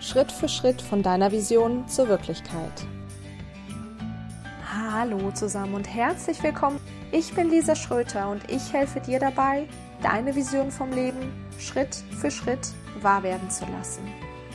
Schritt für Schritt von deiner Vision zur Wirklichkeit. Hallo zusammen und herzlich willkommen. Ich bin Lisa Schröter und ich helfe dir dabei, deine Vision vom Leben Schritt für Schritt wahr werden zu lassen.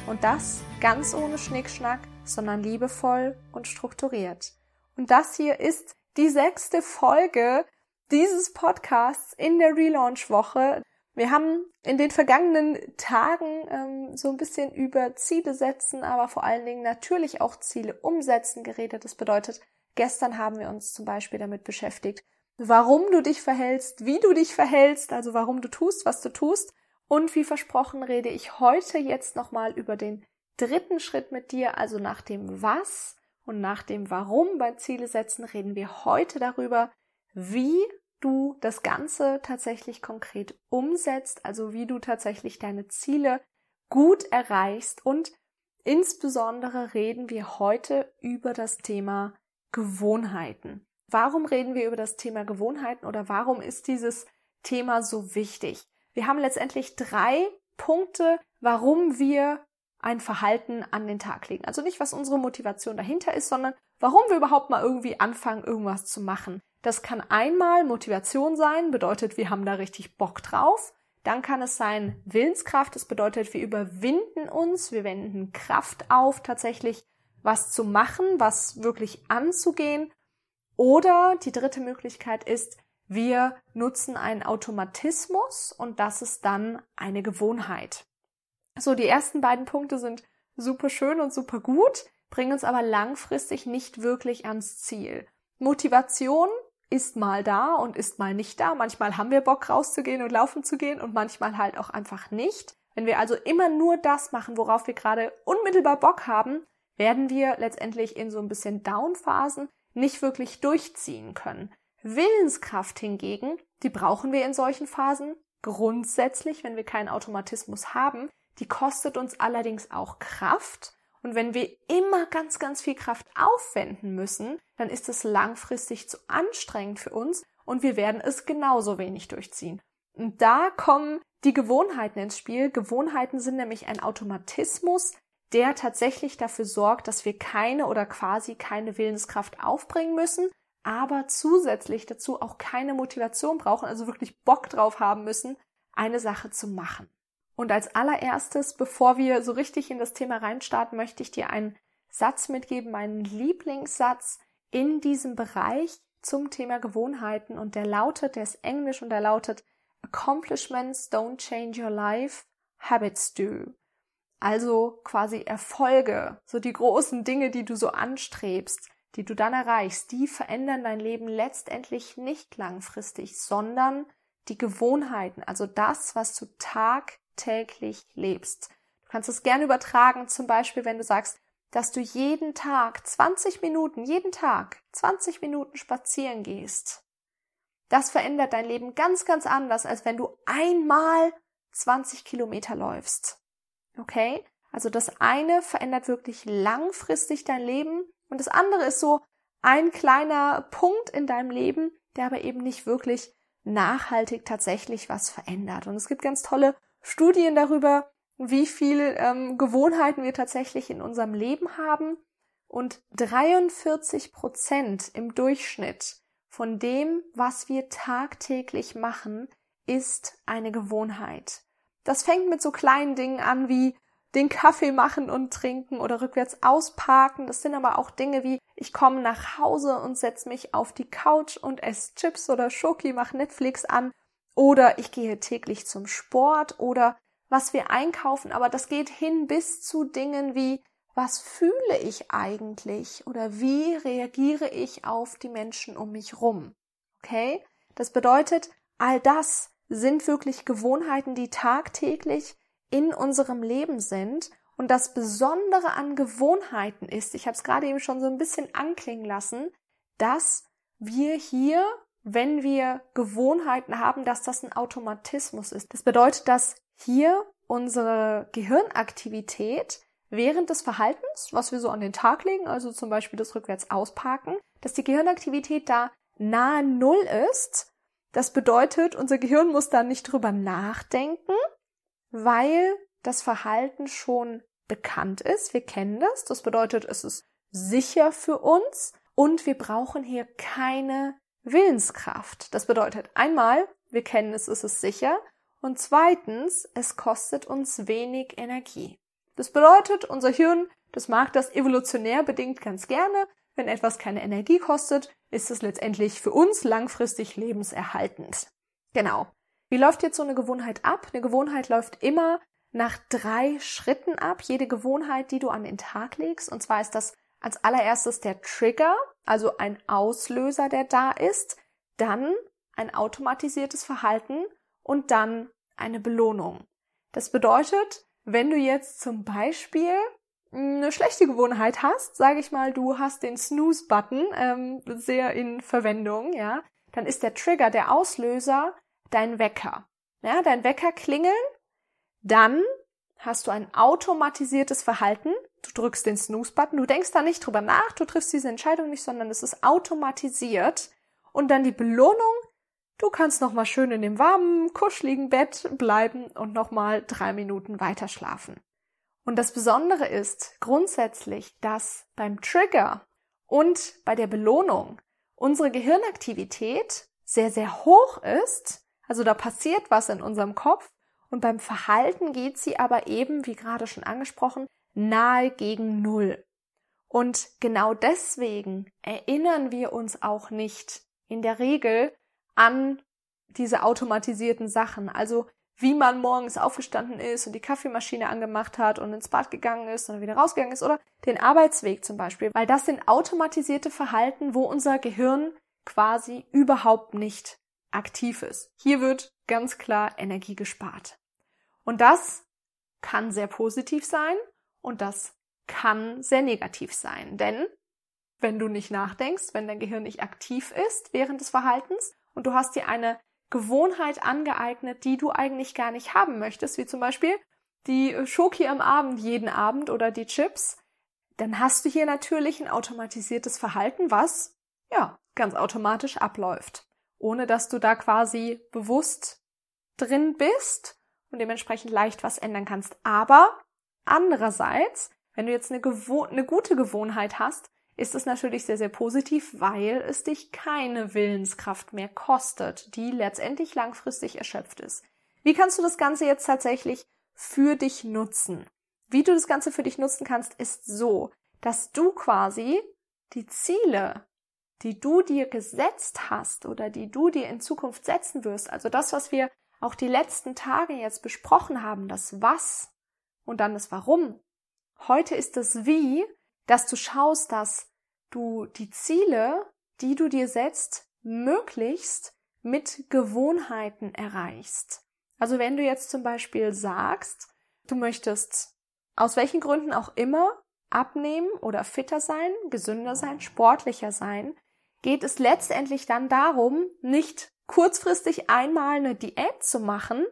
Und das ganz ohne Schnickschnack, sondern liebevoll und strukturiert. Und das hier ist die sechste Folge dieses Podcasts in der Relaunch-Woche. Wir haben in den vergangenen Tagen ähm, so ein bisschen über Ziele setzen, aber vor allen Dingen natürlich auch Ziele umsetzen geredet. Das bedeutet, gestern haben wir uns zum Beispiel damit beschäftigt, warum du dich verhältst, wie du dich verhältst, also warum du tust, was du tust. Und wie versprochen rede ich heute jetzt nochmal über den dritten Schritt mit dir, also nach dem Was und nach dem Warum bei Ziele setzen, reden wir heute darüber, wie du das Ganze tatsächlich konkret umsetzt, also wie du tatsächlich deine Ziele gut erreichst und insbesondere reden wir heute über das Thema Gewohnheiten. Warum reden wir über das Thema Gewohnheiten oder warum ist dieses Thema so wichtig? Wir haben letztendlich drei Punkte, warum wir ein Verhalten an den Tag legen. Also nicht, was unsere Motivation dahinter ist, sondern warum wir überhaupt mal irgendwie anfangen, irgendwas zu machen. Das kann einmal Motivation sein, bedeutet, wir haben da richtig Bock drauf. Dann kann es sein Willenskraft, das bedeutet, wir überwinden uns, wir wenden Kraft auf, tatsächlich was zu machen, was wirklich anzugehen. Oder die dritte Möglichkeit ist, wir nutzen einen Automatismus und das ist dann eine Gewohnheit. So, die ersten beiden Punkte sind super schön und super gut, bringen uns aber langfristig nicht wirklich ans Ziel. Motivation ist mal da und ist mal nicht da. Manchmal haben wir Bock rauszugehen und laufen zu gehen und manchmal halt auch einfach nicht. Wenn wir also immer nur das machen, worauf wir gerade unmittelbar Bock haben, werden wir letztendlich in so ein bisschen Downphasen nicht wirklich durchziehen können. Willenskraft hingegen, die brauchen wir in solchen Phasen grundsätzlich, wenn wir keinen Automatismus haben. Die kostet uns allerdings auch Kraft und wenn wir immer ganz, ganz viel Kraft aufwenden müssen, dann ist es langfristig zu anstrengend für uns und wir werden es genauso wenig durchziehen. Und da kommen die Gewohnheiten ins Spiel. Gewohnheiten sind nämlich ein Automatismus, der tatsächlich dafür sorgt, dass wir keine oder quasi keine Willenskraft aufbringen müssen, aber zusätzlich dazu auch keine Motivation brauchen, also wirklich Bock drauf haben müssen, eine Sache zu machen. Und als allererstes, bevor wir so richtig in das Thema reinstarten, möchte ich dir einen Satz mitgeben, meinen Lieblingssatz in diesem Bereich zum Thema Gewohnheiten. Und der lautet, der ist englisch und der lautet, Accomplishments don't change your life, habits do. Also quasi Erfolge, so die großen Dinge, die du so anstrebst, die du dann erreichst, die verändern dein Leben letztendlich nicht langfristig, sondern die Gewohnheiten, also das, was du Tag täglich lebst. Du kannst es gerne übertragen, zum Beispiel, wenn du sagst, dass du jeden Tag 20 Minuten, jeden Tag 20 Minuten spazieren gehst. Das verändert dein Leben ganz, ganz anders, als wenn du einmal 20 Kilometer läufst. Okay? Also das eine verändert wirklich langfristig dein Leben und das andere ist so ein kleiner Punkt in deinem Leben, der aber eben nicht wirklich nachhaltig tatsächlich was verändert. Und es gibt ganz tolle Studien darüber, wie viel ähm, Gewohnheiten wir tatsächlich in unserem Leben haben. Und 43 Prozent im Durchschnitt von dem, was wir tagtäglich machen, ist eine Gewohnheit. Das fängt mit so kleinen Dingen an wie den Kaffee machen und trinken oder rückwärts ausparken. Das sind aber auch Dinge wie ich komme nach Hause und setze mich auf die Couch und esse Chips oder Schoki, mache Netflix an oder ich gehe täglich zum Sport oder was wir einkaufen, aber das geht hin bis zu Dingen wie was fühle ich eigentlich oder wie reagiere ich auf die Menschen um mich rum? Okay? Das bedeutet, all das sind wirklich Gewohnheiten, die tagtäglich in unserem Leben sind. Und das Besondere an Gewohnheiten ist, ich habe es gerade eben schon so ein bisschen anklingen lassen, dass wir hier wenn wir Gewohnheiten haben, dass das ein Automatismus ist. Das bedeutet, dass hier unsere Gehirnaktivität während des Verhaltens, was wir so an den Tag legen, also zum Beispiel das rückwärts ausparken, dass die Gehirnaktivität da nahe Null ist. Das bedeutet, unser Gehirn muss da nicht drüber nachdenken, weil das Verhalten schon bekannt ist. Wir kennen das. Das bedeutet, es ist sicher für uns und wir brauchen hier keine Willenskraft. Das bedeutet einmal, wir kennen es, es ist sicher und zweitens, es kostet uns wenig Energie. Das bedeutet, unser Hirn, das mag das evolutionär bedingt ganz gerne. Wenn etwas keine Energie kostet, ist es letztendlich für uns langfristig lebenserhaltend. Genau. Wie läuft jetzt so eine Gewohnheit ab? Eine Gewohnheit läuft immer nach drei Schritten ab. Jede Gewohnheit, die du an den Tag legst. Und zwar ist das als allererstes der Trigger, also ein Auslöser, der da ist. Dann ein automatisiertes Verhalten und dann eine Belohnung. Das bedeutet, wenn du jetzt zum Beispiel eine schlechte Gewohnheit hast, sage ich mal, du hast den Snooze-Button ähm, sehr in Verwendung, ja, dann ist der Trigger, der Auslöser, dein Wecker. Ja, dein Wecker klingeln, dann hast du ein automatisiertes Verhalten. Du drückst den Snooze-Button, du denkst da nicht drüber nach, du triffst diese Entscheidung nicht, sondern es ist automatisiert. Und dann die Belohnung, Du kannst noch mal schön in dem warmen, kuscheligen Bett bleiben und noch mal drei Minuten weiter schlafen. Und das Besondere ist grundsätzlich, dass beim Trigger und bei der Belohnung unsere Gehirnaktivität sehr, sehr hoch ist. Also da passiert was in unserem Kopf. Und beim Verhalten geht sie aber eben, wie gerade schon angesprochen, nahe gegen Null. Und genau deswegen erinnern wir uns auch nicht in der Regel an diese automatisierten Sachen. Also wie man morgens aufgestanden ist und die Kaffeemaschine angemacht hat und ins Bad gegangen ist und wieder rausgegangen ist oder den Arbeitsweg zum Beispiel, weil das sind automatisierte Verhalten, wo unser Gehirn quasi überhaupt nicht aktiv ist. Hier wird ganz klar Energie gespart. Und das kann sehr positiv sein und das kann sehr negativ sein, denn wenn du nicht nachdenkst, wenn dein Gehirn nicht aktiv ist während des Verhaltens und du hast dir eine Gewohnheit angeeignet, die du eigentlich gar nicht haben möchtest, wie zum Beispiel die Schoki am Abend jeden Abend oder die Chips, dann hast du hier natürlich ein automatisiertes Verhalten, was ja ganz automatisch abläuft, ohne dass du da quasi bewusst drin bist und dementsprechend leicht was ändern kannst. Aber andererseits, wenn du jetzt eine, eine gute Gewohnheit hast, ist es natürlich sehr, sehr positiv, weil es dich keine Willenskraft mehr kostet, die letztendlich langfristig erschöpft ist. Wie kannst du das Ganze jetzt tatsächlich für dich nutzen? Wie du das Ganze für dich nutzen kannst, ist so, dass du quasi die Ziele, die du dir gesetzt hast oder die du dir in Zukunft setzen wirst, also das, was wir auch die letzten Tage jetzt besprochen haben, das Was und dann das Warum. Heute ist das Wie, dass du schaust, dass du die Ziele, die du dir setzt, möglichst mit Gewohnheiten erreichst. Also wenn du jetzt zum Beispiel sagst, du möchtest aus welchen Gründen auch immer abnehmen oder fitter sein, gesünder sein, sportlicher sein, geht es letztendlich dann darum, nicht kurzfristig einmal eine Diät zu machen,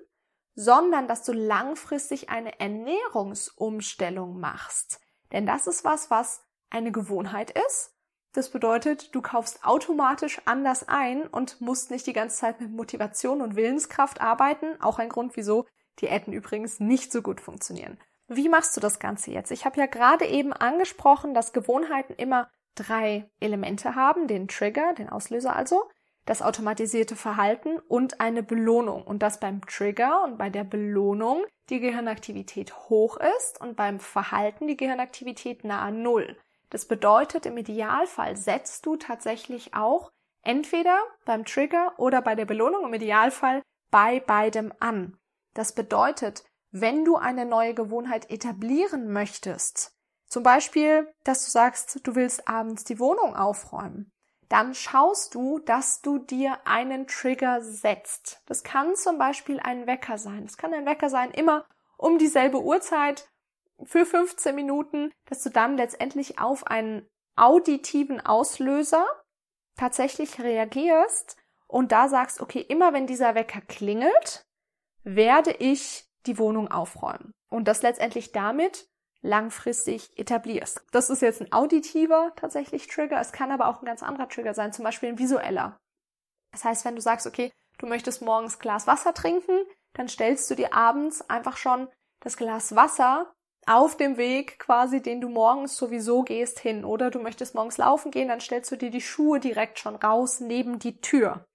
sondern dass du langfristig eine Ernährungsumstellung machst. Denn das ist was, was eine Gewohnheit ist. Das bedeutet, du kaufst automatisch anders ein und musst nicht die ganze Zeit mit Motivation und Willenskraft arbeiten. Auch ein Grund, wieso Diäten übrigens nicht so gut funktionieren. Wie machst du das Ganze jetzt? Ich habe ja gerade eben angesprochen, dass Gewohnheiten immer drei Elemente haben, den Trigger, den Auslöser also, das automatisierte Verhalten und eine Belohnung. Und dass beim Trigger und bei der Belohnung die Gehirnaktivität hoch ist und beim Verhalten die Gehirnaktivität nahe Null. Das bedeutet, im Idealfall setzt du tatsächlich auch entweder beim Trigger oder bei der Belohnung, im Idealfall bei beidem an. Das bedeutet, wenn du eine neue Gewohnheit etablieren möchtest, zum Beispiel, dass du sagst, du willst abends die Wohnung aufräumen, dann schaust du, dass du dir einen Trigger setzt. Das kann zum Beispiel ein Wecker sein. Das kann ein Wecker sein, immer um dieselbe Uhrzeit für 15 Minuten, dass du dann letztendlich auf einen auditiven Auslöser tatsächlich reagierst und da sagst, okay, immer wenn dieser Wecker klingelt, werde ich die Wohnung aufräumen. Und das letztendlich damit langfristig etablierst. Das ist jetzt ein auditiver tatsächlich Trigger. Es kann aber auch ein ganz anderer Trigger sein, zum Beispiel ein visueller. Das heißt, wenn du sagst, okay, du möchtest morgens Glas Wasser trinken, dann stellst du dir abends einfach schon das Glas Wasser auf dem Weg quasi, den du morgens sowieso gehst, hin. Oder du möchtest morgens laufen gehen, dann stellst du dir die Schuhe direkt schon raus neben die Tür.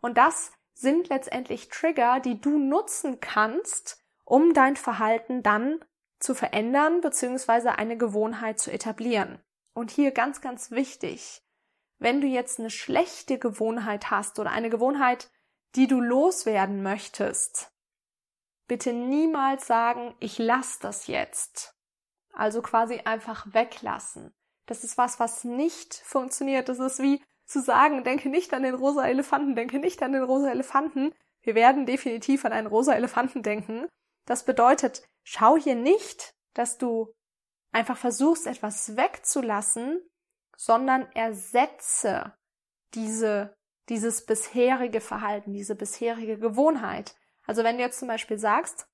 Und das sind letztendlich Trigger, die du nutzen kannst, um dein Verhalten dann zu verändern bzw. eine Gewohnheit zu etablieren. Und hier ganz, ganz wichtig, wenn du jetzt eine schlechte Gewohnheit hast oder eine Gewohnheit, die du loswerden möchtest, bitte niemals sagen, ich lass das jetzt. Also quasi einfach weglassen. Das ist was, was nicht funktioniert. Das ist wie zu sagen, denke nicht an den rosa Elefanten, denke nicht an den rosa Elefanten. Wir werden definitiv an einen rosa Elefanten denken. Das bedeutet, schau hier nicht, dass du einfach versuchst, etwas wegzulassen, sondern ersetze diese, dieses bisherige Verhalten, diese bisherige Gewohnheit. Also wenn du jetzt zum Beispiel sagst,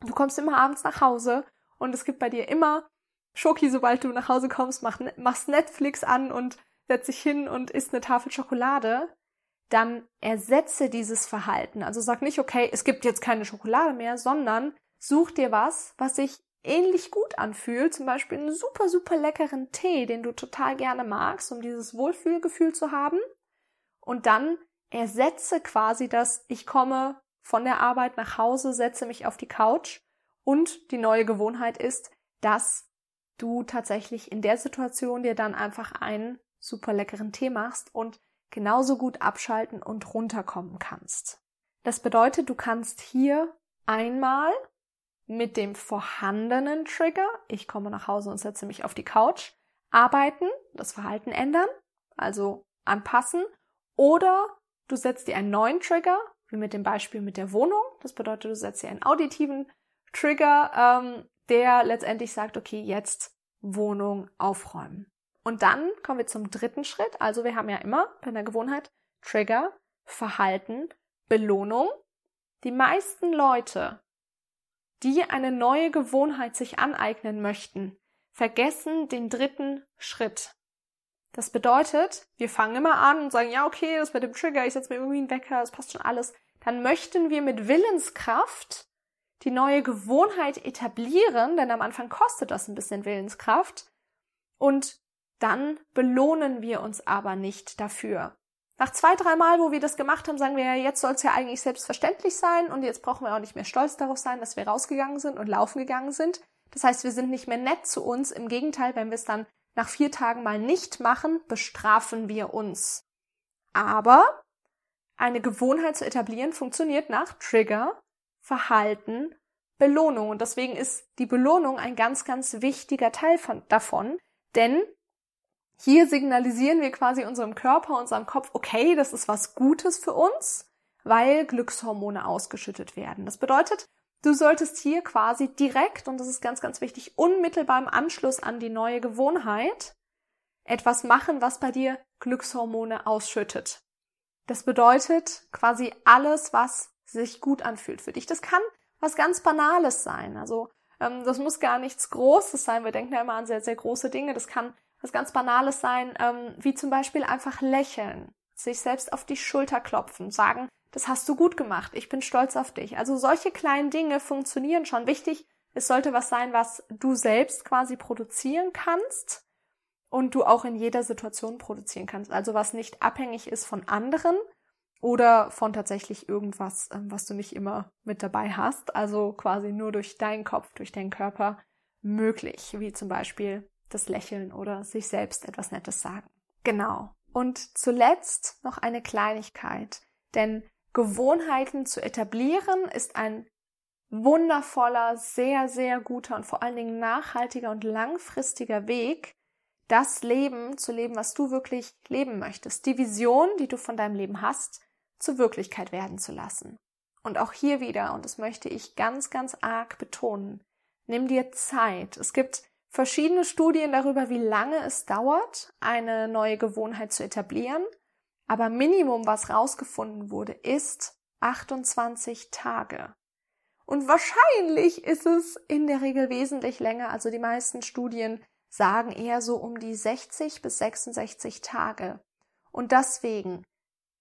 du kommst immer abends nach Hause und es gibt bei dir immer Schoki, sobald du nach Hause kommst, mach, machst Netflix an und setzt dich hin und isst eine Tafel Schokolade, dann ersetze dieses Verhalten. Also sag nicht, okay, es gibt jetzt keine Schokolade mehr, sondern such dir was, was sich ähnlich gut anfühlt, zum Beispiel einen super, super leckeren Tee, den du total gerne magst, um dieses Wohlfühlgefühl zu haben. Und dann ersetze quasi das, ich komme von der Arbeit nach Hause, setze mich auf die Couch und die neue Gewohnheit ist, dass du tatsächlich in der Situation dir dann einfach einen super leckeren Tee machst und genauso gut abschalten und runterkommen kannst. Das bedeutet, du kannst hier einmal mit dem vorhandenen Trigger, ich komme nach Hause und setze mich auf die Couch, arbeiten, das Verhalten ändern, also anpassen, oder du setzt dir einen neuen Trigger, wie mit dem Beispiel mit der Wohnung. Das bedeutet, du setzt dir einen auditiven Trigger, ähm, der letztendlich sagt, okay, jetzt Wohnung aufräumen. Und dann kommen wir zum dritten Schritt. Also wir haben ja immer bei einer Gewohnheit Trigger, Verhalten, Belohnung. Die meisten Leute, die eine neue Gewohnheit sich aneignen möchten, vergessen den dritten Schritt. Das bedeutet, wir fangen immer an und sagen, ja, okay, das mit dem Trigger, ich setze mir irgendwie einen Wecker, das passt schon alles. Dann möchten wir mit Willenskraft die neue Gewohnheit etablieren, denn am Anfang kostet das ein bisschen Willenskraft. Und dann belohnen wir uns aber nicht dafür. Nach zwei, drei Mal, wo wir das gemacht haben, sagen wir ja, jetzt soll es ja eigentlich selbstverständlich sein und jetzt brauchen wir auch nicht mehr stolz darauf sein, dass wir rausgegangen sind und laufen gegangen sind. Das heißt, wir sind nicht mehr nett zu uns. Im Gegenteil, wenn wir es dann nach vier Tagen mal nicht machen, bestrafen wir uns. Aber eine Gewohnheit zu etablieren funktioniert nach Trigger, Verhalten, Belohnung. Und deswegen ist die Belohnung ein ganz, ganz wichtiger Teil von, davon. Denn hier signalisieren wir quasi unserem Körper, unserem Kopf, okay, das ist was Gutes für uns, weil Glückshormone ausgeschüttet werden. Das bedeutet, du solltest hier quasi direkt, und das ist ganz, ganz wichtig, unmittelbar im Anschluss an die neue Gewohnheit etwas machen, was bei dir Glückshormone ausschüttet. Das bedeutet quasi alles, was sich gut anfühlt für dich. Das kann was ganz Banales sein. Also ähm, das muss gar nichts Großes sein. Wir denken ja immer an sehr, sehr große Dinge. Das kann was ganz Banales sein, ähm, wie zum Beispiel einfach lächeln, sich selbst auf die Schulter klopfen, sagen, das hast du gut gemacht, ich bin stolz auf dich. Also solche kleinen Dinge funktionieren schon. Wichtig, es sollte was sein, was du selbst quasi produzieren kannst und du auch in jeder Situation produzieren kannst. Also was nicht abhängig ist von anderen oder von tatsächlich irgendwas, ähm, was du nicht immer mit dabei hast. Also quasi nur durch deinen Kopf, durch deinen Körper möglich, wie zum Beispiel das Lächeln oder sich selbst etwas Nettes sagen. Genau. Und zuletzt noch eine Kleinigkeit, denn Gewohnheiten zu etablieren ist ein wundervoller, sehr, sehr guter und vor allen Dingen nachhaltiger und langfristiger Weg, das Leben zu leben, was du wirklich leben möchtest, die Vision, die du von deinem Leben hast, zur Wirklichkeit werden zu lassen. Und auch hier wieder, und das möchte ich ganz, ganz arg betonen, nimm dir Zeit. Es gibt verschiedene Studien darüber, wie lange es dauert, eine neue Gewohnheit zu etablieren. Aber Minimum, was rausgefunden wurde, ist 28 Tage. Und wahrscheinlich ist es in der Regel wesentlich länger. Also die meisten Studien sagen eher so um die 60 bis 66 Tage. Und deswegen,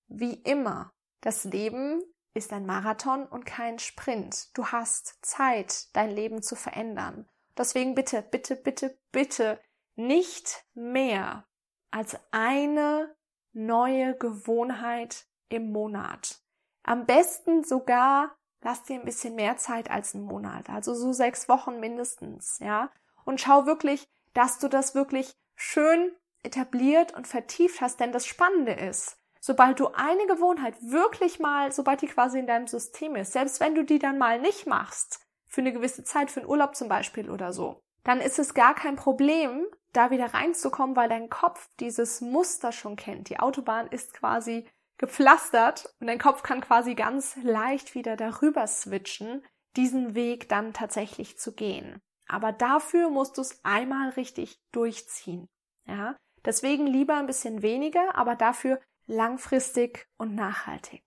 wie immer, das Leben ist ein Marathon und kein Sprint. Du hast Zeit, dein Leben zu verändern. Deswegen bitte, bitte, bitte, bitte nicht mehr als eine neue Gewohnheit im Monat. Am besten sogar lass dir ein bisschen mehr Zeit als einen Monat, also so sechs Wochen mindestens, ja. Und schau wirklich, dass du das wirklich schön etabliert und vertieft hast, denn das Spannende ist, sobald du eine Gewohnheit wirklich mal, sobald die quasi in deinem System ist, selbst wenn du die dann mal nicht machst, für eine gewisse Zeit, für einen Urlaub zum Beispiel oder so, dann ist es gar kein Problem, da wieder reinzukommen, weil dein Kopf dieses Muster schon kennt. Die Autobahn ist quasi gepflastert und dein Kopf kann quasi ganz leicht wieder darüber switchen, diesen Weg dann tatsächlich zu gehen. Aber dafür musst du es einmal richtig durchziehen. Ja, deswegen lieber ein bisschen weniger, aber dafür langfristig und nachhaltig.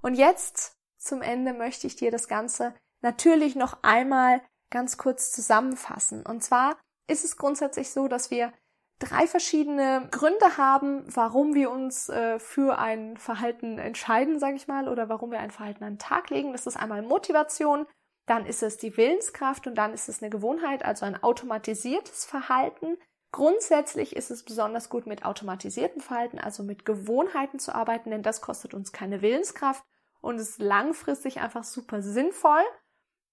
Und jetzt zum Ende möchte ich dir das Ganze natürlich noch einmal ganz kurz zusammenfassen. Und zwar ist es grundsätzlich so, dass wir drei verschiedene Gründe haben, warum wir uns äh, für ein Verhalten entscheiden, sage ich mal, oder warum wir ein Verhalten an den Tag legen. Das ist einmal Motivation, dann ist es die Willenskraft und dann ist es eine Gewohnheit, also ein automatisiertes Verhalten. Grundsätzlich ist es besonders gut mit automatisiertem Verhalten, also mit Gewohnheiten zu arbeiten, denn das kostet uns keine Willenskraft und ist langfristig einfach super sinnvoll.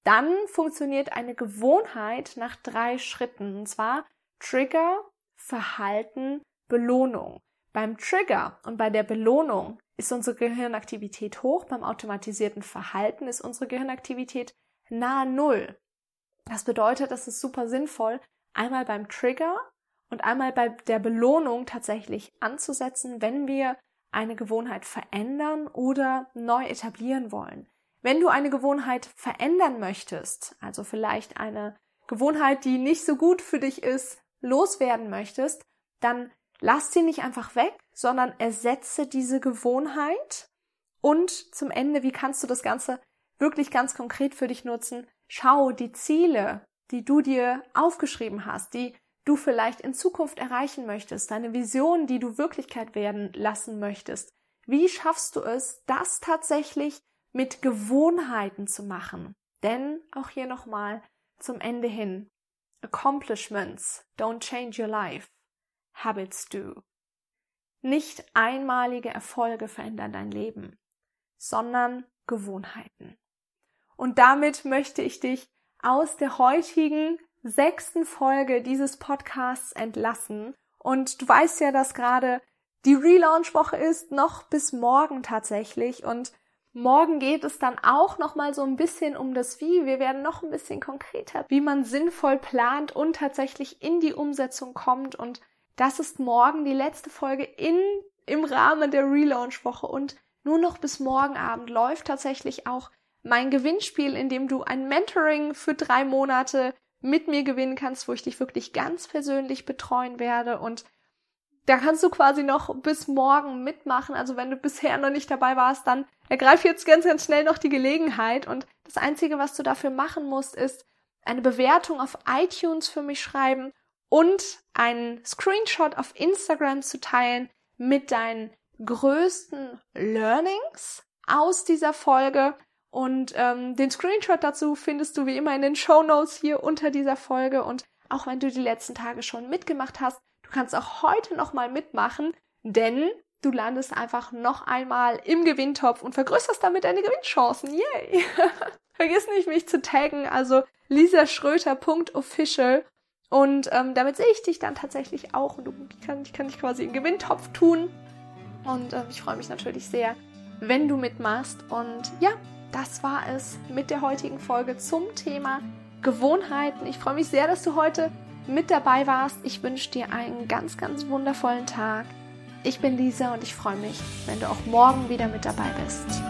Dann funktioniert eine Gewohnheit nach drei Schritten, und zwar Trigger, Verhalten, Belohnung. Beim Trigger und bei der Belohnung ist unsere Gehirnaktivität hoch, beim automatisierten Verhalten ist unsere Gehirnaktivität nahe Null. Das bedeutet, es ist super sinnvoll, einmal beim Trigger und einmal bei der Belohnung tatsächlich anzusetzen, wenn wir eine Gewohnheit verändern oder neu etablieren wollen. Wenn du eine Gewohnheit verändern möchtest, also vielleicht eine Gewohnheit, die nicht so gut für dich ist, loswerden möchtest, dann lass sie nicht einfach weg, sondern ersetze diese Gewohnheit und zum Ende, wie kannst du das Ganze wirklich ganz konkret für dich nutzen? Schau die Ziele, die du dir aufgeschrieben hast, die du vielleicht in Zukunft erreichen möchtest, deine Vision, die du Wirklichkeit werden lassen möchtest. Wie schaffst du es, das tatsächlich mit Gewohnheiten zu machen? Denn auch hier nochmal zum Ende hin. Accomplishments don't change your life. Habits do. Nicht einmalige Erfolge verändern dein Leben, sondern Gewohnheiten. Und damit möchte ich dich aus der heutigen sechsten Folge dieses Podcasts entlassen. Und du weißt ja, dass gerade die Relaunch-Woche ist, noch bis morgen tatsächlich. Und Morgen geht es dann auch noch mal so ein bisschen um das Wie. Wir werden noch ein bisschen konkreter, wie man sinnvoll plant und tatsächlich in die Umsetzung kommt. Und das ist morgen die letzte Folge in, im Rahmen der Relaunch-Woche. Und nur noch bis morgen Abend läuft tatsächlich auch mein Gewinnspiel, in dem du ein Mentoring für drei Monate mit mir gewinnen kannst, wo ich dich wirklich ganz persönlich betreuen werde und da kannst du quasi noch bis morgen mitmachen. Also wenn du bisher noch nicht dabei warst, dann ergreif jetzt ganz, ganz schnell noch die Gelegenheit. Und das Einzige, was du dafür machen musst, ist eine Bewertung auf iTunes für mich schreiben und einen Screenshot auf Instagram zu teilen mit deinen größten Learnings aus dieser Folge. Und ähm, den Screenshot dazu findest du wie immer in den Show Notes hier unter dieser Folge. Und auch wenn du die letzten Tage schon mitgemacht hast, Du kannst auch heute nochmal mitmachen, denn du landest einfach noch einmal im Gewinntopf und vergrößerst damit deine Gewinnchancen. Yay! Vergiss nicht, mich zu taggen, also lisaschröter.official und ähm, damit sehe ich dich dann tatsächlich auch und du kann, ich kann dich quasi im Gewinntopf tun. Und äh, ich freue mich natürlich sehr, wenn du mitmachst. Und ja, das war es mit der heutigen Folge zum Thema Gewohnheiten. Ich freue mich sehr, dass du heute mit dabei warst. Ich wünsche dir einen ganz, ganz wundervollen Tag. Ich bin Lisa und ich freue mich, wenn du auch morgen wieder mit dabei bist.